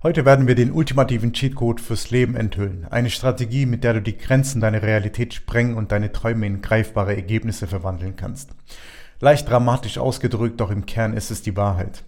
Heute werden wir den ultimativen Cheatcode fürs Leben enthüllen. Eine Strategie, mit der du die Grenzen deiner Realität sprengen und deine Träume in greifbare Ergebnisse verwandeln kannst. Leicht dramatisch ausgedrückt, doch im Kern ist es die Wahrheit.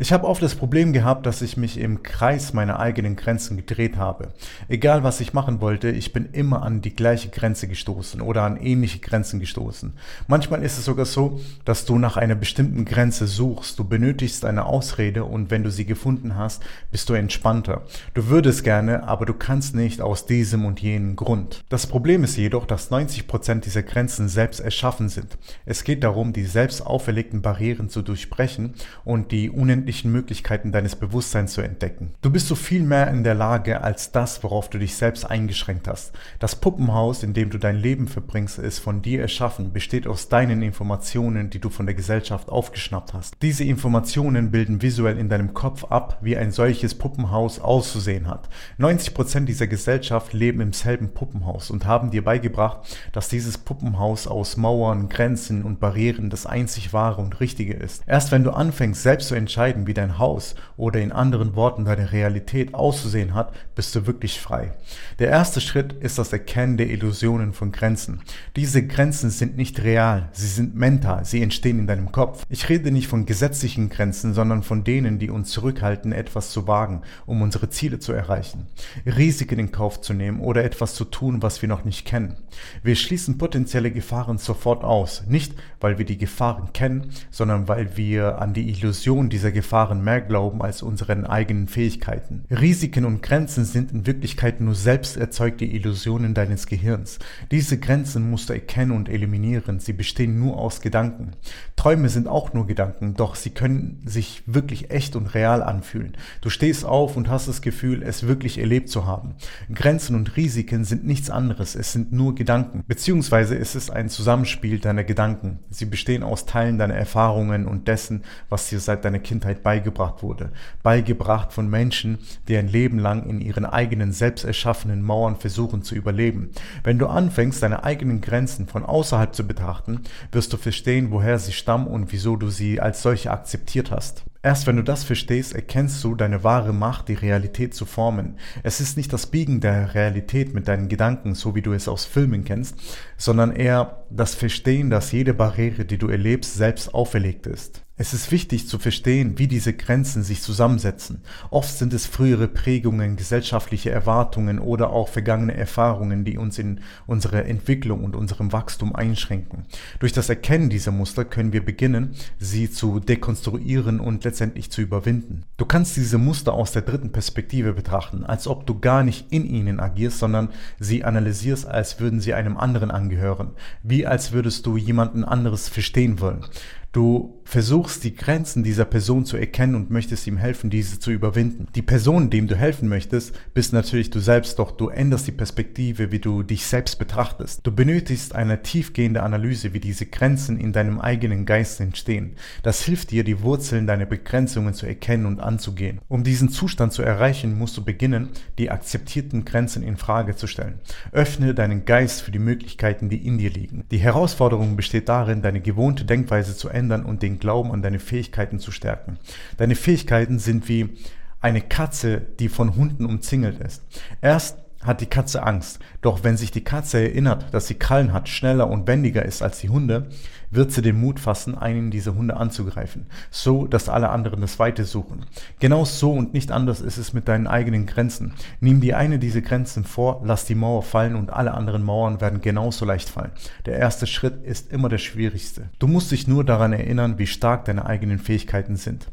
Ich habe oft das Problem gehabt, dass ich mich im Kreis meiner eigenen Grenzen gedreht habe. Egal was ich machen wollte, ich bin immer an die gleiche Grenze gestoßen oder an ähnliche Grenzen gestoßen. Manchmal ist es sogar so, dass du nach einer bestimmten Grenze suchst. Du benötigst eine Ausrede und wenn du sie gefunden hast, bist du entspannter. Du würdest gerne, aber du kannst nicht aus diesem und jenem Grund. Das Problem ist jedoch, dass 90 Prozent dieser Grenzen selbst erschaffen sind. Es geht darum, die selbst auferlegten Barrieren zu durchbrechen und die unendlichen unendlichen Möglichkeiten deines Bewusstseins zu entdecken. Du bist so viel mehr in der Lage als das, worauf du dich selbst eingeschränkt hast. Das Puppenhaus, in dem du dein Leben verbringst, ist von dir erschaffen, besteht aus deinen Informationen, die du von der Gesellschaft aufgeschnappt hast. Diese Informationen bilden visuell in deinem Kopf ab, wie ein solches Puppenhaus auszusehen hat. 90 Prozent dieser Gesellschaft leben im selben Puppenhaus und haben dir beigebracht, dass dieses Puppenhaus aus Mauern, Grenzen und Barrieren das einzig wahre und richtige ist. Erst wenn du anfängst, selbst zu entscheiden, entscheiden, wie dein Haus oder in anderen Worten deine Realität auszusehen hat, bist du wirklich frei. Der erste Schritt ist das Erkennen der Illusionen von Grenzen. Diese Grenzen sind nicht real, sie sind mental, sie entstehen in deinem Kopf. Ich rede nicht von gesetzlichen Grenzen, sondern von denen, die uns zurückhalten, etwas zu wagen, um unsere Ziele zu erreichen, Risiken in Kauf zu nehmen oder etwas zu tun, was wir noch nicht kennen. Wir schließen potenzielle Gefahren sofort aus, nicht weil wir die Gefahren kennen, sondern weil wir an die Illusion dieser Gefahren mehr glauben als unseren eigenen Fähigkeiten. Risiken und Grenzen sind in Wirklichkeit nur selbst erzeugte Illusionen deines Gehirns. Diese Grenzen musst du erkennen und eliminieren. Sie bestehen nur aus Gedanken. Träume sind auch nur Gedanken, doch sie können sich wirklich echt und real anfühlen. Du stehst auf und hast das Gefühl, es wirklich erlebt zu haben. Grenzen und Risiken sind nichts anderes. Es sind nur Gedanken. Beziehungsweise ist es ein Zusammenspiel deiner Gedanken. Sie bestehen aus Teilen deiner Erfahrungen und dessen, was dir seit deiner Kindheit Kindheit beigebracht wurde, beigebracht von Menschen, die ein Leben lang in ihren eigenen selbst erschaffenen Mauern versuchen zu überleben. Wenn du anfängst, deine eigenen Grenzen von außerhalb zu betrachten, wirst du verstehen, woher sie stammen und wieso du sie als solche akzeptiert hast. Erst wenn du das verstehst, erkennst du deine wahre Macht, die Realität zu formen. Es ist nicht das Biegen der Realität mit deinen Gedanken, so wie du es aus Filmen kennst, sondern eher das Verstehen, dass jede Barriere, die du erlebst, selbst auferlegt ist. Es ist wichtig zu verstehen, wie diese Grenzen sich zusammensetzen. Oft sind es frühere Prägungen, gesellschaftliche Erwartungen oder auch vergangene Erfahrungen, die uns in unserer Entwicklung und unserem Wachstum einschränken. Durch das Erkennen dieser Muster können wir beginnen, sie zu dekonstruieren und letztendlich zu überwinden. Du kannst diese Muster aus der dritten Perspektive betrachten, als ob du gar nicht in ihnen agierst, sondern sie analysierst, als würden sie einem anderen angehören, wie als würdest du jemanden anderes verstehen wollen. Du versuchst die Grenzen dieser Person zu erkennen und möchtest ihm helfen, diese zu überwinden. Die Person, dem du helfen möchtest, bist natürlich du selbst, doch du änderst die Perspektive, wie du dich selbst betrachtest. Du benötigst eine tiefgehende Analyse, wie diese Grenzen in deinem eigenen Geist entstehen. Das hilft dir, die Wurzeln deiner Begrenzungen zu erkennen und anzugehen. Um diesen Zustand zu erreichen, musst du beginnen, die akzeptierten Grenzen in Frage zu stellen. Öffne deinen Geist für die Möglichkeiten, die in dir liegen. Die Herausforderung besteht darin, deine gewohnte Denkweise zu ändern und den Glauben an deine Fähigkeiten zu stärken. Deine Fähigkeiten sind wie eine Katze, die von Hunden umzingelt ist. Erst hat die Katze Angst. Doch wenn sich die Katze erinnert, dass sie Krallen hat, schneller und wendiger ist als die Hunde, wird sie den Mut fassen, einen dieser Hunde anzugreifen, so dass alle anderen das Weite suchen. Genau so und nicht anders ist es mit deinen eigenen Grenzen. Nimm dir eine dieser Grenzen vor, lass die Mauer fallen und alle anderen Mauern werden genauso leicht fallen. Der erste Schritt ist immer der schwierigste. Du musst dich nur daran erinnern, wie stark deine eigenen Fähigkeiten sind.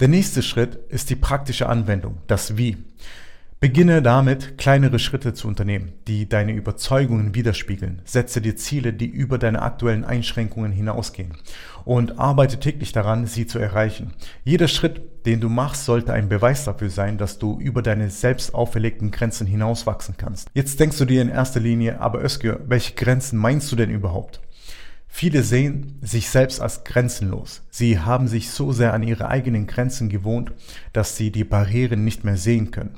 Der nächste Schritt ist die praktische Anwendung, das Wie. Beginne damit, kleinere Schritte zu unternehmen, die deine Überzeugungen widerspiegeln. Setze dir Ziele, die über deine aktuellen Einschränkungen hinausgehen und arbeite täglich daran, sie zu erreichen. Jeder Schritt, den du machst, sollte ein Beweis dafür sein, dass du über deine selbst auferlegten Grenzen hinauswachsen kannst. Jetzt denkst du dir in erster Linie, aber Özgür, welche Grenzen meinst du denn überhaupt? Viele sehen sich selbst als grenzenlos. Sie haben sich so sehr an ihre eigenen Grenzen gewohnt, dass sie die Barrieren nicht mehr sehen können.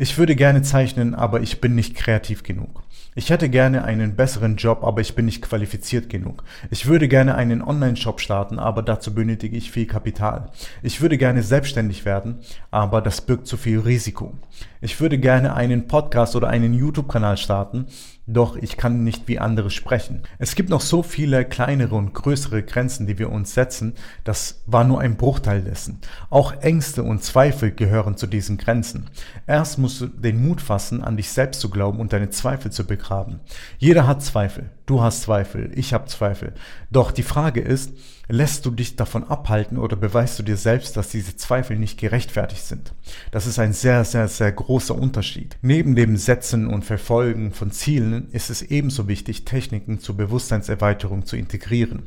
Ich würde gerne zeichnen, aber ich bin nicht kreativ genug. Ich hätte gerne einen besseren Job, aber ich bin nicht qualifiziert genug. Ich würde gerne einen Online-Shop starten, aber dazu benötige ich viel Kapital. Ich würde gerne selbstständig werden, aber das birgt zu viel Risiko. Ich würde gerne einen Podcast oder einen YouTube-Kanal starten, doch ich kann nicht wie andere sprechen. Es gibt noch so viele kleinere und größere Grenzen, die wir uns setzen, das war nur ein Bruchteil dessen. Auch Ängste und Zweifel gehören zu diesen Grenzen. Erst musst du den Mut fassen, an dich selbst zu glauben und deine Zweifel zu begraben. Jeder hat Zweifel. Du hast Zweifel, ich habe Zweifel. Doch die Frage ist, lässt du dich davon abhalten oder beweist du dir selbst, dass diese Zweifel nicht gerechtfertigt sind? Das ist ein sehr, sehr, sehr großer Unterschied. Neben dem Setzen und Verfolgen von Zielen ist es ebenso wichtig, Techniken zur Bewusstseinserweiterung zu integrieren.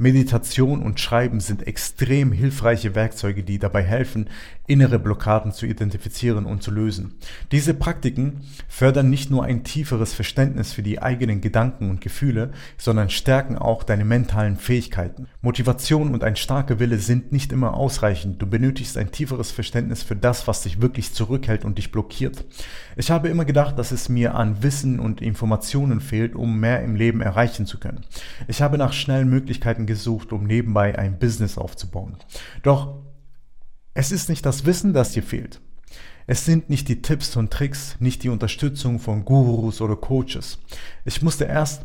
Meditation und Schreiben sind extrem hilfreiche Werkzeuge, die dabei helfen, innere Blockaden zu identifizieren und zu lösen. Diese Praktiken fördern nicht nur ein tieferes Verständnis für die eigenen Gedanken und Gefühle, sondern stärken auch deine mentalen Fähigkeiten. Motivation und ein starker Wille sind nicht immer ausreichend. Du benötigst ein tieferes Verständnis für das, was dich wirklich zurückhält und dich blockiert. Ich habe immer gedacht, dass es mir an Wissen und Informationen fehlt, um mehr im Leben erreichen zu können. Ich habe nach schnellen Möglichkeiten gesucht, um nebenbei ein Business aufzubauen. Doch es ist nicht das Wissen, das dir fehlt. Es sind nicht die Tipps und Tricks, nicht die Unterstützung von Gurus oder Coaches. Ich musste erst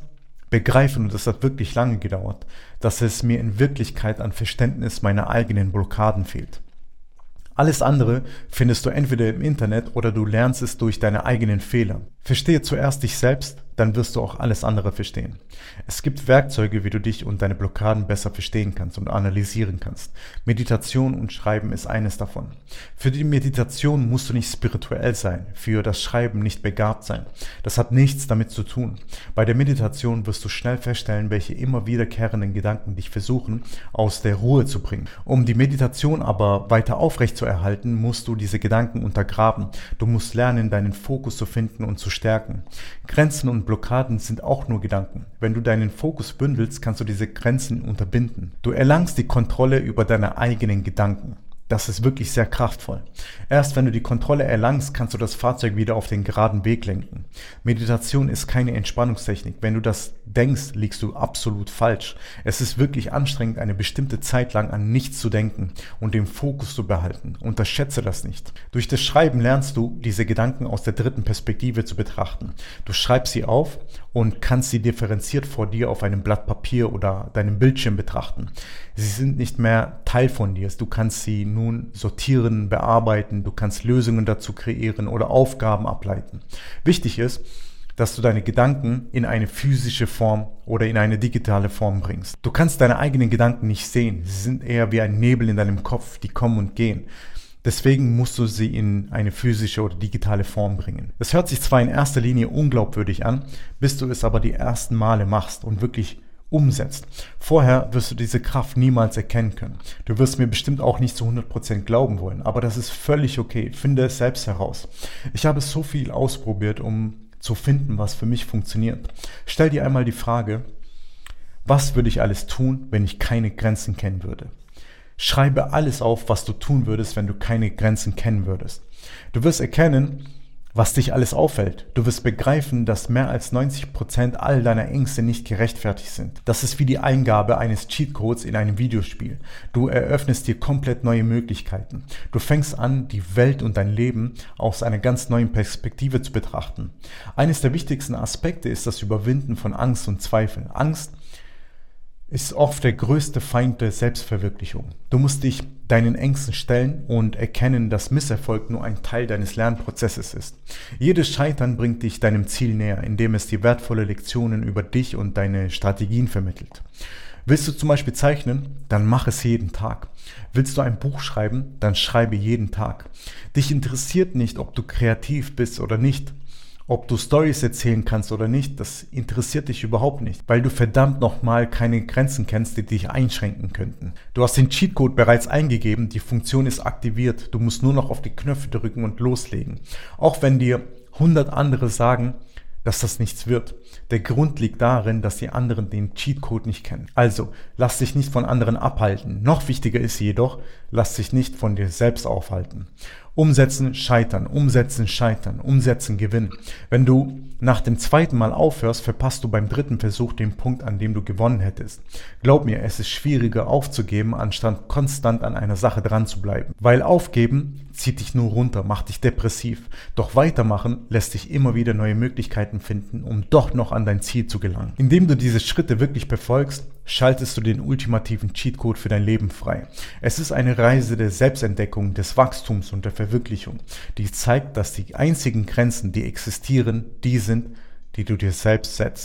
begreifen, und das hat wirklich lange gedauert, dass es mir in Wirklichkeit an Verständnis meiner eigenen Blockaden fehlt. Alles andere findest du entweder im Internet oder du lernst es durch deine eigenen Fehler. Verstehe zuerst dich selbst, dann wirst du auch alles andere verstehen. Es gibt Werkzeuge, wie du dich und deine Blockaden besser verstehen kannst und analysieren kannst. Meditation und Schreiben ist eines davon. Für die Meditation musst du nicht spirituell sein, für das Schreiben nicht begabt sein. Das hat nichts damit zu tun. Bei der Meditation wirst du schnell feststellen, welche immer wiederkehrenden Gedanken dich versuchen, aus der Ruhe zu bringen. Um die Meditation aber weiter aufrecht zu erhalten, musst du diese Gedanken untergraben. Du musst lernen, deinen Fokus zu finden und zu stärken. Grenzen Blockaden sind auch nur Gedanken. Wenn du deinen Fokus bündelst, kannst du diese Grenzen unterbinden. Du erlangst die Kontrolle über deine eigenen Gedanken. Das ist wirklich sehr kraftvoll. Erst wenn du die Kontrolle erlangst, kannst du das Fahrzeug wieder auf den geraden Weg lenken. Meditation ist keine Entspannungstechnik. Wenn du das denkst, liegst du absolut falsch. Es ist wirklich anstrengend, eine bestimmte Zeit lang an nichts zu denken und den Fokus zu behalten. Unterschätze das nicht. Durch das Schreiben lernst du, diese Gedanken aus der dritten Perspektive zu betrachten. Du schreibst sie auf und kannst sie differenziert vor dir auf einem Blatt Papier oder deinem Bildschirm betrachten. Sie sind nicht mehr Teil von dir. Du kannst sie nun sortieren, bearbeiten, du kannst Lösungen dazu kreieren oder Aufgaben ableiten. Wichtig ist, dass du deine Gedanken in eine physische Form oder in eine digitale Form bringst. Du kannst deine eigenen Gedanken nicht sehen. Sie sind eher wie ein Nebel in deinem Kopf, die kommen und gehen. Deswegen musst du sie in eine physische oder digitale Form bringen. Das hört sich zwar in erster Linie unglaubwürdig an, bis du es aber die ersten Male machst und wirklich umsetzt. Vorher wirst du diese Kraft niemals erkennen können. Du wirst mir bestimmt auch nicht zu 100% glauben wollen, aber das ist völlig okay. Finde es selbst heraus. Ich habe so viel ausprobiert, um zu finden, was für mich funktioniert. Stell dir einmal die Frage, was würde ich alles tun, wenn ich keine Grenzen kennen würde? Schreibe alles auf, was du tun würdest, wenn du keine Grenzen kennen würdest. Du wirst erkennen, was dich alles auffällt. Du wirst begreifen, dass mehr als 90 Prozent all deiner Ängste nicht gerechtfertigt sind. Das ist wie die Eingabe eines Cheatcodes in einem Videospiel. Du eröffnest dir komplett neue Möglichkeiten. Du fängst an, die Welt und dein Leben aus einer ganz neuen Perspektive zu betrachten. Eines der wichtigsten Aspekte ist das Überwinden von Angst und Zweifeln. Angst ist oft der größte Feind der Selbstverwirklichung. Du musst dich deinen Ängsten stellen und erkennen, dass Misserfolg nur ein Teil deines Lernprozesses ist. Jedes Scheitern bringt dich deinem Ziel näher, indem es dir wertvolle Lektionen über dich und deine Strategien vermittelt. Willst du zum Beispiel zeichnen, dann mach es jeden Tag. Willst du ein Buch schreiben, dann schreibe jeden Tag. Dich interessiert nicht, ob du kreativ bist oder nicht. Ob du Stories erzählen kannst oder nicht, das interessiert dich überhaupt nicht, weil du verdammt nochmal keine Grenzen kennst, die dich einschränken könnten. Du hast den Cheatcode bereits eingegeben, die Funktion ist aktiviert, du musst nur noch auf die Knöpfe drücken und loslegen. Auch wenn dir 100 andere sagen, dass das nichts wird. Der Grund liegt darin, dass die anderen den Cheatcode nicht kennen. Also, lass dich nicht von anderen abhalten. Noch wichtiger ist jedoch, lass dich nicht von dir selbst aufhalten. Umsetzen, scheitern, umsetzen, scheitern, umsetzen, gewinnen. Wenn du nach dem zweiten Mal aufhörst, verpasst du beim dritten Versuch den Punkt, an dem du gewonnen hättest. Glaub mir, es ist schwieriger aufzugeben, anstatt konstant an einer Sache dran zu bleiben. Weil aufgeben zieht dich nur runter, macht dich depressiv. Doch weitermachen lässt dich immer wieder neue Möglichkeiten finden, um doch noch an dein Ziel zu gelangen. Indem du diese Schritte wirklich befolgst, schaltest du den ultimativen Cheatcode für dein Leben frei. Es ist eine Reise der Selbstentdeckung, des Wachstums und der Verwirklichung, die zeigt, dass die einzigen Grenzen, die existieren, die sind, die du dir selbst setzt.